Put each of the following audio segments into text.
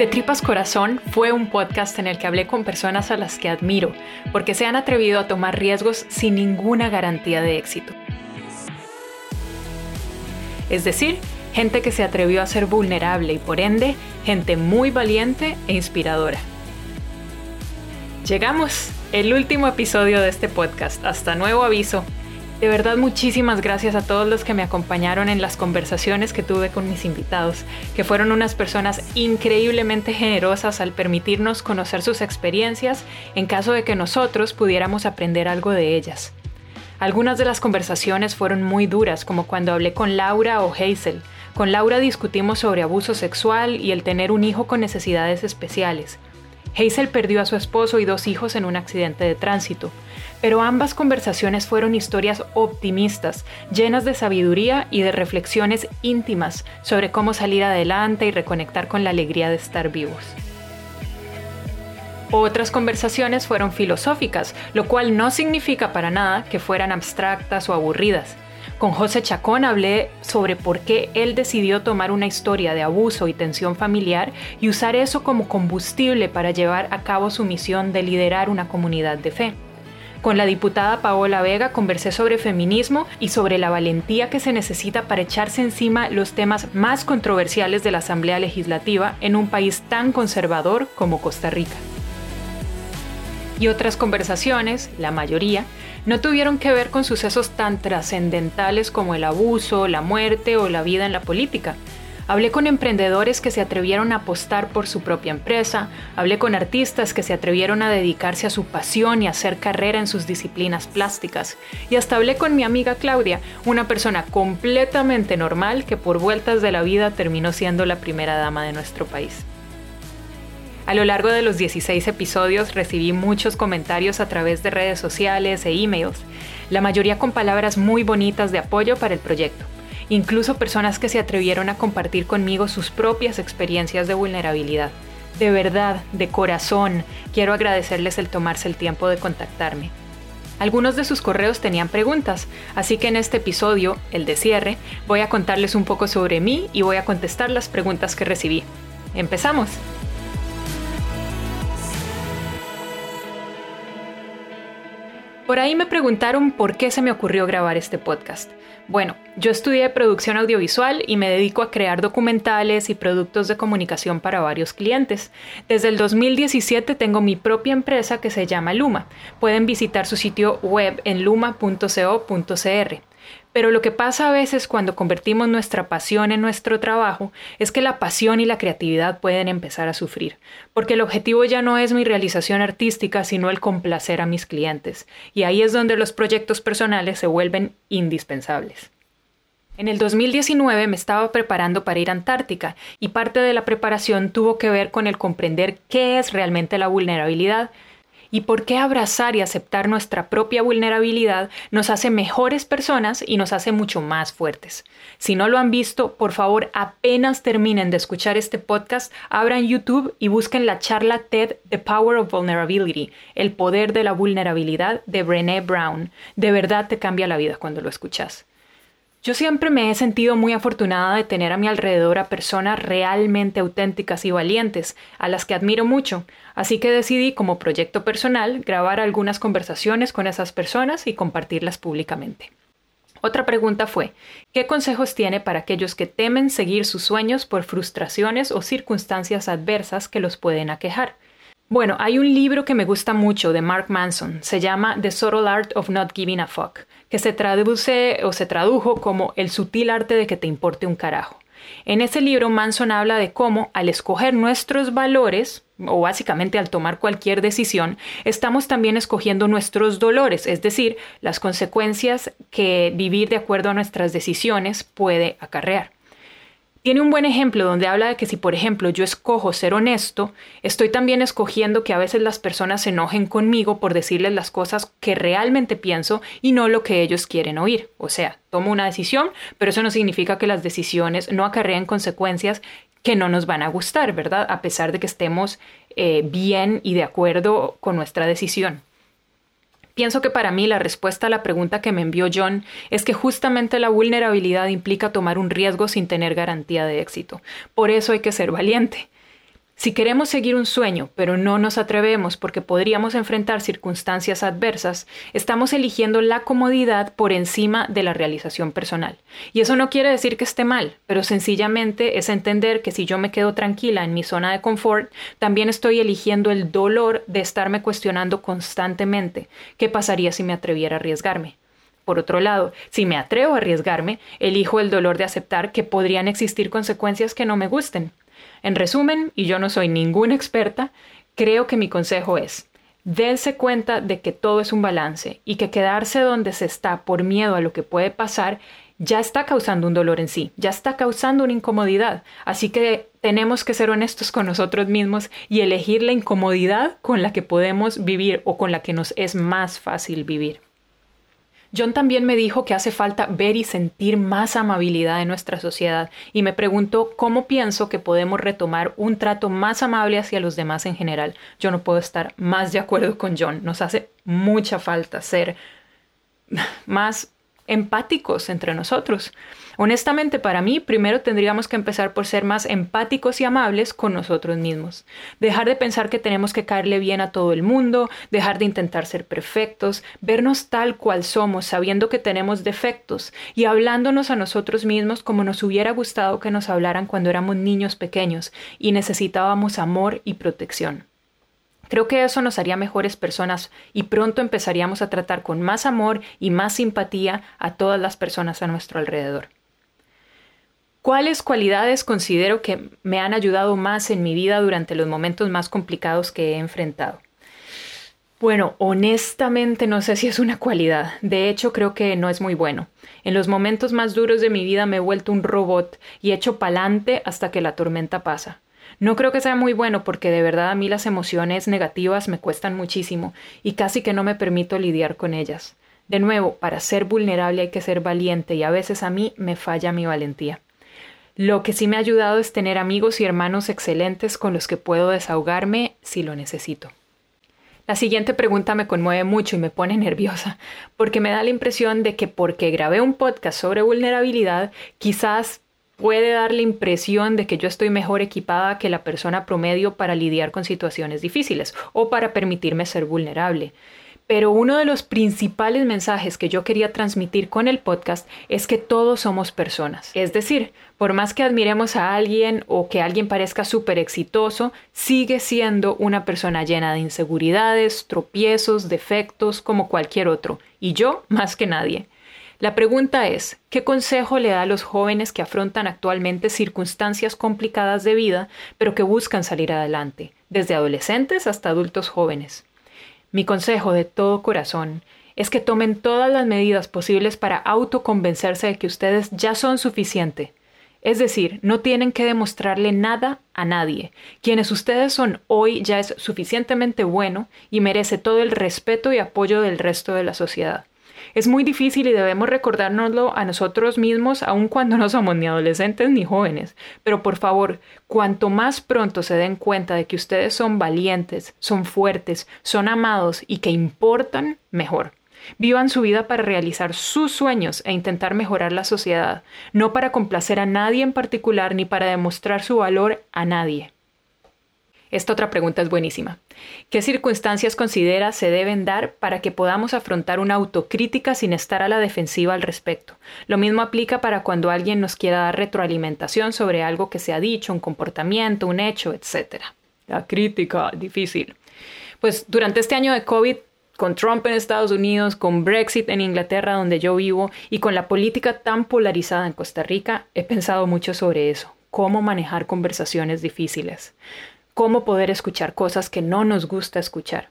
De Tripas Corazón fue un podcast en el que hablé con personas a las que admiro, porque se han atrevido a tomar riesgos sin ninguna garantía de éxito. Es decir, gente que se atrevió a ser vulnerable y por ende, gente muy valiente e inspiradora. Llegamos, el último episodio de este podcast, hasta nuevo aviso. De verdad muchísimas gracias a todos los que me acompañaron en las conversaciones que tuve con mis invitados, que fueron unas personas increíblemente generosas al permitirnos conocer sus experiencias en caso de que nosotros pudiéramos aprender algo de ellas. Algunas de las conversaciones fueron muy duras, como cuando hablé con Laura o Hazel. Con Laura discutimos sobre abuso sexual y el tener un hijo con necesidades especiales. Hazel perdió a su esposo y dos hijos en un accidente de tránsito, pero ambas conversaciones fueron historias optimistas, llenas de sabiduría y de reflexiones íntimas sobre cómo salir adelante y reconectar con la alegría de estar vivos. Otras conversaciones fueron filosóficas, lo cual no significa para nada que fueran abstractas o aburridas. Con José Chacón hablé sobre por qué él decidió tomar una historia de abuso y tensión familiar y usar eso como combustible para llevar a cabo su misión de liderar una comunidad de fe. Con la diputada Paola Vega conversé sobre feminismo y sobre la valentía que se necesita para echarse encima los temas más controversiales de la Asamblea Legislativa en un país tan conservador como Costa Rica. Y otras conversaciones, la mayoría, no tuvieron que ver con sucesos tan trascendentales como el abuso, la muerte o la vida en la política. Hablé con emprendedores que se atrevieron a apostar por su propia empresa, hablé con artistas que se atrevieron a dedicarse a su pasión y hacer carrera en sus disciplinas plásticas, y hasta hablé con mi amiga Claudia, una persona completamente normal que por vueltas de la vida terminó siendo la primera dama de nuestro país. A lo largo de los 16 episodios recibí muchos comentarios a través de redes sociales e emails, la mayoría con palabras muy bonitas de apoyo para el proyecto, incluso personas que se atrevieron a compartir conmigo sus propias experiencias de vulnerabilidad. De verdad, de corazón, quiero agradecerles el tomarse el tiempo de contactarme. Algunos de sus correos tenían preguntas, así que en este episodio, el de cierre, voy a contarles un poco sobre mí y voy a contestar las preguntas que recibí. ¡Empezamos! Por ahí me preguntaron por qué se me ocurrió grabar este podcast. Bueno, yo estudié producción audiovisual y me dedico a crear documentales y productos de comunicación para varios clientes. Desde el 2017 tengo mi propia empresa que se llama Luma. Pueden visitar su sitio web en luma.co.cr. Pero lo que pasa a veces cuando convertimos nuestra pasión en nuestro trabajo es que la pasión y la creatividad pueden empezar a sufrir, porque el objetivo ya no es mi realización artística, sino el complacer a mis clientes, y ahí es donde los proyectos personales se vuelven indispensables. En el 2019 me estaba preparando para ir a Antártica y parte de la preparación tuvo que ver con el comprender qué es realmente la vulnerabilidad, y por qué abrazar y aceptar nuestra propia vulnerabilidad nos hace mejores personas y nos hace mucho más fuertes. Si no lo han visto, por favor, apenas terminen de escuchar este podcast, abran YouTube y busquen la charla TED The Power of Vulnerability, el poder de la vulnerabilidad de Brené Brown. De verdad te cambia la vida cuando lo escuchas. Yo siempre me he sentido muy afortunada de tener a mi alrededor a personas realmente auténticas y valientes, a las que admiro mucho, así que decidí como proyecto personal grabar algunas conversaciones con esas personas y compartirlas públicamente. Otra pregunta fue, ¿qué consejos tiene para aquellos que temen seguir sus sueños por frustraciones o circunstancias adversas que los pueden aquejar? Bueno, hay un libro que me gusta mucho de Mark Manson, se llama The Subtle Art of Not Giving a Fuck que se traduce o se tradujo como El sutil arte de que te importe un carajo. En ese libro Manson habla de cómo al escoger nuestros valores, o básicamente al tomar cualquier decisión, estamos también escogiendo nuestros dolores, es decir, las consecuencias que vivir de acuerdo a nuestras decisiones puede acarrear. Tiene un buen ejemplo donde habla de que si, por ejemplo, yo escojo ser honesto, estoy también escogiendo que a veces las personas se enojen conmigo por decirles las cosas que realmente pienso y no lo que ellos quieren oír. O sea, tomo una decisión, pero eso no significa que las decisiones no acarreen consecuencias que no nos van a gustar, ¿verdad? A pesar de que estemos eh, bien y de acuerdo con nuestra decisión. Pienso que para mí la respuesta a la pregunta que me envió John es que justamente la vulnerabilidad implica tomar un riesgo sin tener garantía de éxito. Por eso hay que ser valiente. Si queremos seguir un sueño, pero no nos atrevemos porque podríamos enfrentar circunstancias adversas, estamos eligiendo la comodidad por encima de la realización personal. Y eso no quiere decir que esté mal, pero sencillamente es entender que si yo me quedo tranquila en mi zona de confort, también estoy eligiendo el dolor de estarme cuestionando constantemente qué pasaría si me atreviera a arriesgarme. Por otro lado, si me atrevo a arriesgarme, elijo el dolor de aceptar que podrían existir consecuencias que no me gusten. En resumen, y yo no soy ninguna experta, creo que mi consejo es, dense cuenta de que todo es un balance y que quedarse donde se está por miedo a lo que puede pasar ya está causando un dolor en sí, ya está causando una incomodidad. Así que tenemos que ser honestos con nosotros mismos y elegir la incomodidad con la que podemos vivir o con la que nos es más fácil vivir. John también me dijo que hace falta ver y sentir más amabilidad en nuestra sociedad y me preguntó cómo pienso que podemos retomar un trato más amable hacia los demás en general. Yo no puedo estar más de acuerdo con John. Nos hace mucha falta ser más empáticos entre nosotros. Honestamente, para mí, primero tendríamos que empezar por ser más empáticos y amables con nosotros mismos. Dejar de pensar que tenemos que caerle bien a todo el mundo, dejar de intentar ser perfectos, vernos tal cual somos, sabiendo que tenemos defectos y hablándonos a nosotros mismos como nos hubiera gustado que nos hablaran cuando éramos niños pequeños y necesitábamos amor y protección. Creo que eso nos haría mejores personas y pronto empezaríamos a tratar con más amor y más simpatía a todas las personas a nuestro alrededor. ¿Cuáles cualidades considero que me han ayudado más en mi vida durante los momentos más complicados que he enfrentado? Bueno, honestamente no sé si es una cualidad. De hecho, creo que no es muy bueno. En los momentos más duros de mi vida me he vuelto un robot y he hecho pa'lante hasta que la tormenta pasa. No creo que sea muy bueno porque de verdad a mí las emociones negativas me cuestan muchísimo y casi que no me permito lidiar con ellas. De nuevo, para ser vulnerable hay que ser valiente y a veces a mí me falla mi valentía. Lo que sí me ha ayudado es tener amigos y hermanos excelentes con los que puedo desahogarme si lo necesito. La siguiente pregunta me conmueve mucho y me pone nerviosa, porque me da la impresión de que porque grabé un podcast sobre vulnerabilidad, quizás puede dar la impresión de que yo estoy mejor equipada que la persona promedio para lidiar con situaciones difíciles o para permitirme ser vulnerable. Pero uno de los principales mensajes que yo quería transmitir con el podcast es que todos somos personas. Es decir, por más que admiremos a alguien o que alguien parezca súper exitoso, sigue siendo una persona llena de inseguridades, tropiezos, defectos, como cualquier otro. Y yo más que nadie. La pregunta es, ¿qué consejo le da a los jóvenes que afrontan actualmente circunstancias complicadas de vida, pero que buscan salir adelante, desde adolescentes hasta adultos jóvenes? Mi consejo de todo corazón es que tomen todas las medidas posibles para autoconvencerse de que ustedes ya son suficiente. Es decir, no tienen que demostrarle nada a nadie. Quienes ustedes son hoy ya es suficientemente bueno y merece todo el respeto y apoyo del resto de la sociedad. Es muy difícil y debemos recordárnoslo a nosotros mismos aun cuando no somos ni adolescentes ni jóvenes. Pero por favor, cuanto más pronto se den cuenta de que ustedes son valientes, son fuertes, son amados y que importan, mejor. Vivan su vida para realizar sus sueños e intentar mejorar la sociedad, no para complacer a nadie en particular ni para demostrar su valor a nadie. Esta otra pregunta es buenísima. ¿Qué circunstancias considera se deben dar para que podamos afrontar una autocrítica sin estar a la defensiva al respecto? Lo mismo aplica para cuando alguien nos quiera dar retroalimentación sobre algo que se ha dicho, un comportamiento, un hecho, etc. La crítica, difícil. Pues durante este año de COVID con Trump en Estados Unidos, con Brexit en Inglaterra, donde yo vivo, y con la política tan polarizada en Costa Rica, he pensado mucho sobre eso, cómo manejar conversaciones difíciles cómo poder escuchar cosas que no nos gusta escuchar.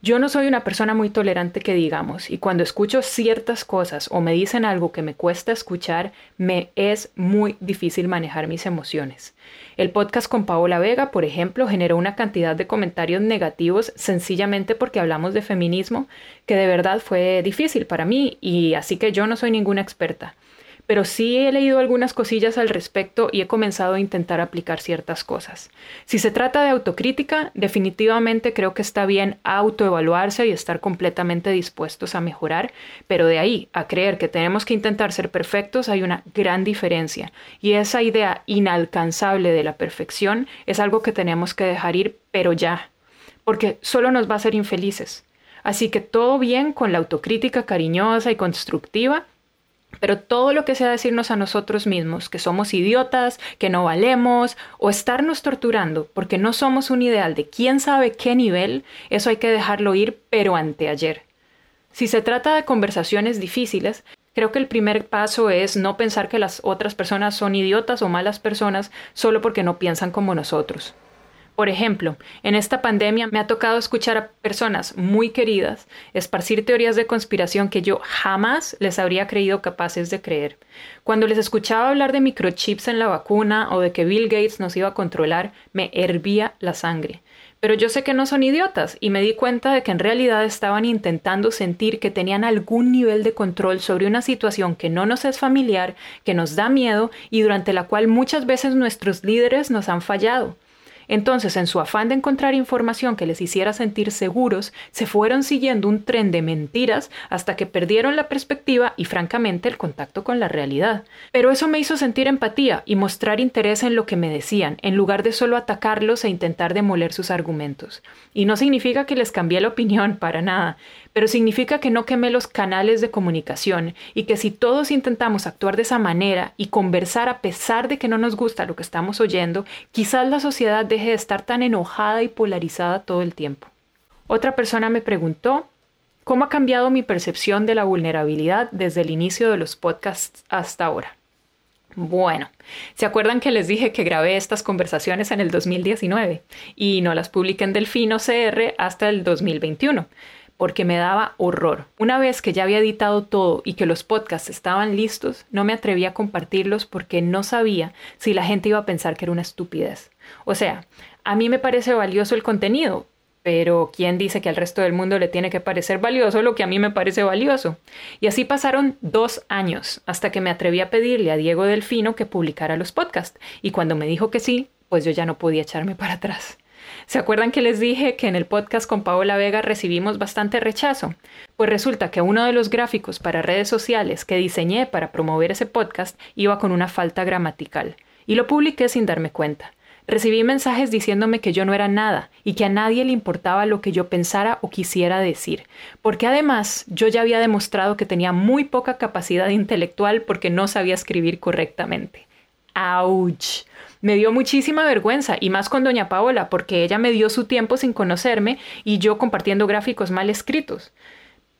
Yo no soy una persona muy tolerante que digamos, y cuando escucho ciertas cosas o me dicen algo que me cuesta escuchar, me es muy difícil manejar mis emociones. El podcast con Paola Vega, por ejemplo, generó una cantidad de comentarios negativos sencillamente porque hablamos de feminismo, que de verdad fue difícil para mí, y así que yo no soy ninguna experta pero sí he leído algunas cosillas al respecto y he comenzado a intentar aplicar ciertas cosas. Si se trata de autocrítica, definitivamente creo que está bien autoevaluarse y estar completamente dispuestos a mejorar, pero de ahí a creer que tenemos que intentar ser perfectos hay una gran diferencia, y esa idea inalcanzable de la perfección es algo que tenemos que dejar ir, pero ya, porque solo nos va a hacer infelices. Así que todo bien con la autocrítica cariñosa y constructiva, pero todo lo que sea decirnos a nosotros mismos que somos idiotas, que no valemos, o estarnos torturando porque no somos un ideal de quién sabe qué nivel, eso hay que dejarlo ir, pero anteayer. Si se trata de conversaciones difíciles, creo que el primer paso es no pensar que las otras personas son idiotas o malas personas solo porque no piensan como nosotros. Por ejemplo, en esta pandemia me ha tocado escuchar a personas muy queridas esparcir teorías de conspiración que yo jamás les habría creído capaces de creer. Cuando les escuchaba hablar de microchips en la vacuna o de que Bill Gates nos iba a controlar, me hervía la sangre. Pero yo sé que no son idiotas y me di cuenta de que en realidad estaban intentando sentir que tenían algún nivel de control sobre una situación que no nos es familiar, que nos da miedo y durante la cual muchas veces nuestros líderes nos han fallado. Entonces, en su afán de encontrar información que les hiciera sentir seguros, se fueron siguiendo un tren de mentiras hasta que perdieron la perspectiva y francamente el contacto con la realidad. Pero eso me hizo sentir empatía y mostrar interés en lo que me decían, en lugar de solo atacarlos e intentar demoler sus argumentos. Y no significa que les cambié la opinión, para nada, pero significa que no quemé los canales de comunicación y que si todos intentamos actuar de esa manera y conversar a pesar de que no nos gusta lo que estamos oyendo, quizás la sociedad deje de estar tan enojada y polarizada todo el tiempo. Otra persona me preguntó cómo ha cambiado mi percepción de la vulnerabilidad desde el inicio de los podcasts hasta ahora. Bueno, ¿se acuerdan que les dije que grabé estas conversaciones en el 2019 y no las publiqué en Delfino CR hasta el 2021? Porque me daba horror. Una vez que ya había editado todo y que los podcasts estaban listos, no me atreví a compartirlos porque no sabía si la gente iba a pensar que era una estupidez. O sea, a mí me parece valioso el contenido, pero ¿quién dice que al resto del mundo le tiene que parecer valioso lo que a mí me parece valioso? Y así pasaron dos años hasta que me atreví a pedirle a Diego Delfino que publicara los podcasts, y cuando me dijo que sí, pues yo ya no podía echarme para atrás. ¿Se acuerdan que les dije que en el podcast con Paola Vega recibimos bastante rechazo? Pues resulta que uno de los gráficos para redes sociales que diseñé para promover ese podcast iba con una falta gramatical, y lo publiqué sin darme cuenta. Recibí mensajes diciéndome que yo no era nada y que a nadie le importaba lo que yo pensara o quisiera decir, porque además yo ya había demostrado que tenía muy poca capacidad intelectual porque no sabía escribir correctamente. ¡Auch! Me dio muchísima vergüenza, y más con doña Paola, porque ella me dio su tiempo sin conocerme y yo compartiendo gráficos mal escritos.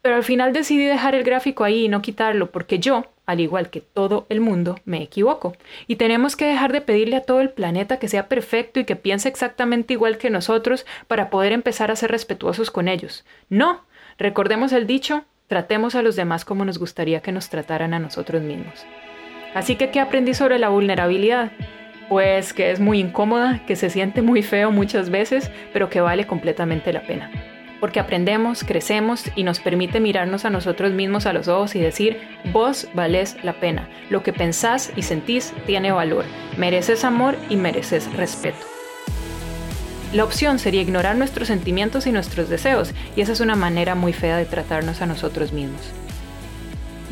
Pero al final decidí dejar el gráfico ahí y no quitarlo, porque yo, al igual que todo el mundo, me equivoco. Y tenemos que dejar de pedirle a todo el planeta que sea perfecto y que piense exactamente igual que nosotros para poder empezar a ser respetuosos con ellos. No, recordemos el dicho, tratemos a los demás como nos gustaría que nos trataran a nosotros mismos. Así que, ¿qué aprendí sobre la vulnerabilidad? pues que es muy incómoda, que se siente muy feo muchas veces, pero que vale completamente la pena. Porque aprendemos, crecemos y nos permite mirarnos a nosotros mismos a los ojos y decir, vos valés la pena, lo que pensás y sentís tiene valor, mereces amor y mereces respeto. La opción sería ignorar nuestros sentimientos y nuestros deseos, y esa es una manera muy fea de tratarnos a nosotros mismos.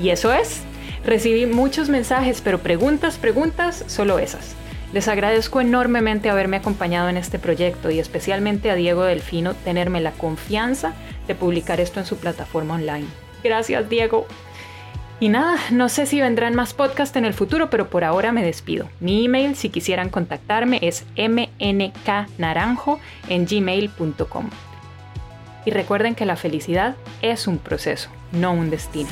Y eso es. Recibí muchos mensajes, pero preguntas, preguntas, solo esas. Les agradezco enormemente haberme acompañado en este proyecto y especialmente a Diego Delfino tenerme la confianza de publicar esto en su plataforma online. Gracias Diego. Y nada, no sé si vendrán más podcasts en el futuro, pero por ahora me despido. Mi email, si quisieran contactarme, es mnknaranjo en gmail.com. Y recuerden que la felicidad es un proceso, no un destino.